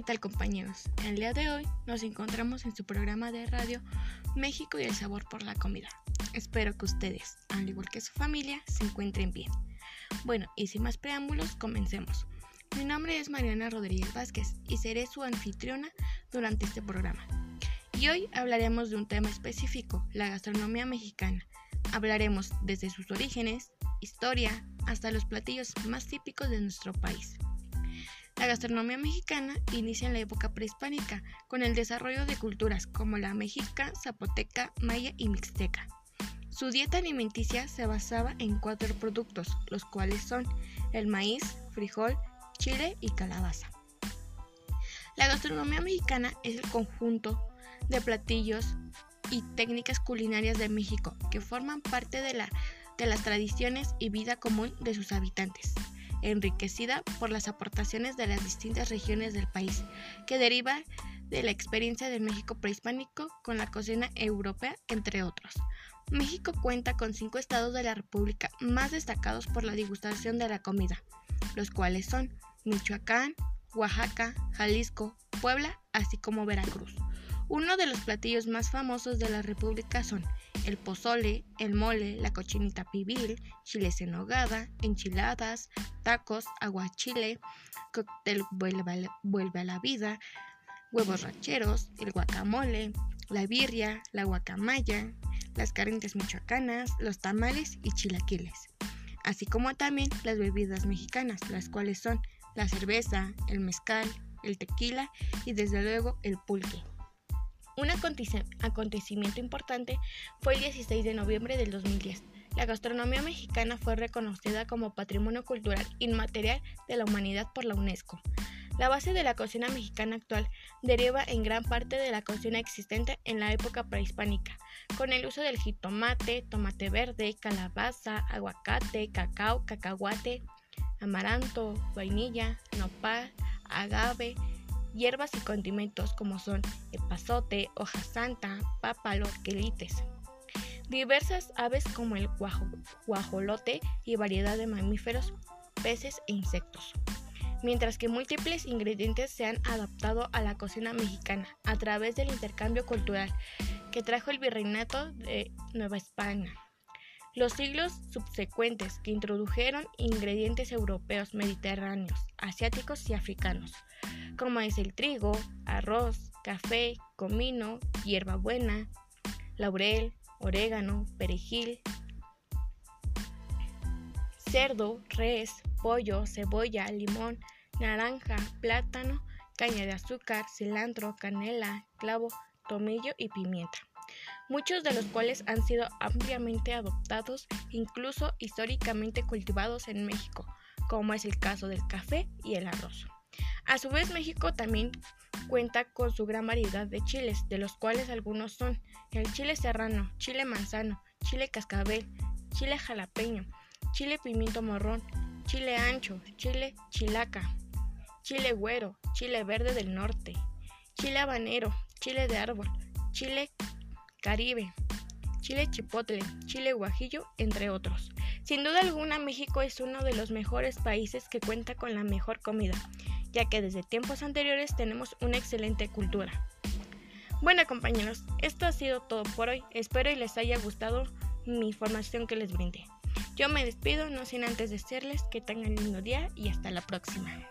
¿qué tal compañeros? El día de hoy nos encontramos en su programa de radio México y el sabor por la comida. Espero que ustedes, al igual que su familia, se encuentren bien. Bueno, y sin más preámbulos, comencemos. Mi nombre es Mariana Rodríguez Vázquez y seré su anfitriona durante este programa. Y hoy hablaremos de un tema específico, la gastronomía mexicana. Hablaremos desde sus orígenes, historia, hasta los platillos más típicos de nuestro país. La gastronomía mexicana inicia en la época prehispánica, con el desarrollo de culturas como la mexica, zapoteca, maya y mixteca. Su dieta alimenticia se basaba en cuatro productos, los cuales son el maíz, frijol, chile y calabaza. La gastronomía mexicana es el conjunto de platillos y técnicas culinarias de México que forman parte de, la, de las tradiciones y vida común de sus habitantes enriquecida por las aportaciones de las distintas regiones del país, que deriva de la experiencia de México prehispánico con la cocina europea, entre otros. México cuenta con cinco estados de la República más destacados por la degustación de la comida, los cuales son Michoacán, Oaxaca, Jalisco, Puebla, así como Veracruz. Uno de los platillos más famosos de la República son el pozole, el mole, la cochinita pibil, chiles en nogada, enchiladas, tacos, aguachile, cóctel vuelve a la vida, huevos rancheros, el guacamole, la birria, la guacamaya, las carentes michoacanas, los tamales y chilaquiles, así como también las bebidas mexicanas, las cuales son la cerveza, el mezcal, el tequila y desde luego el pulque. Un acontecimiento importante fue el 16 de noviembre del 2010. La gastronomía mexicana fue reconocida como Patrimonio Cultural Inmaterial de la Humanidad por la UNESCO. La base de la cocina mexicana actual deriva en gran parte de la cocina existente en la época prehispánica, con el uso del jitomate, tomate verde, calabaza, aguacate, cacao, cacahuate, amaranto, vainilla, nopal, agave, hierbas y condimentos como son epazote, hoja santa, pápalo, quelites. Diversas aves como el guajolote y variedad de mamíferos, peces e insectos. Mientras que múltiples ingredientes se han adaptado a la cocina mexicana a través del intercambio cultural que trajo el virreinato de Nueva España. Los siglos subsecuentes que introdujeron ingredientes europeos, mediterráneos, asiáticos y africanos, como es el trigo, arroz, café, comino, hierbabuena, laurel, orégano, perejil, cerdo, res, pollo, cebolla, limón, naranja, plátano, caña de azúcar, cilantro, canela, clavo, tomillo y pimienta muchos de los cuales han sido ampliamente adoptados, incluso históricamente cultivados en México, como es el caso del café y el arroz. A su vez, México también cuenta con su gran variedad de chiles, de los cuales algunos son el chile serrano, chile manzano, chile cascabel, chile jalapeño, chile pimiento morrón, chile ancho, chile chilaca, chile güero, chile verde del norte, chile habanero, chile de árbol, chile Caribe, chile chipotle, chile guajillo, entre otros. Sin duda alguna, México es uno de los mejores países que cuenta con la mejor comida, ya que desde tiempos anteriores tenemos una excelente cultura. Bueno compañeros, esto ha sido todo por hoy. Espero y les haya gustado mi información que les brindé. Yo me despido, no sin antes decirles que tengan lindo día y hasta la próxima.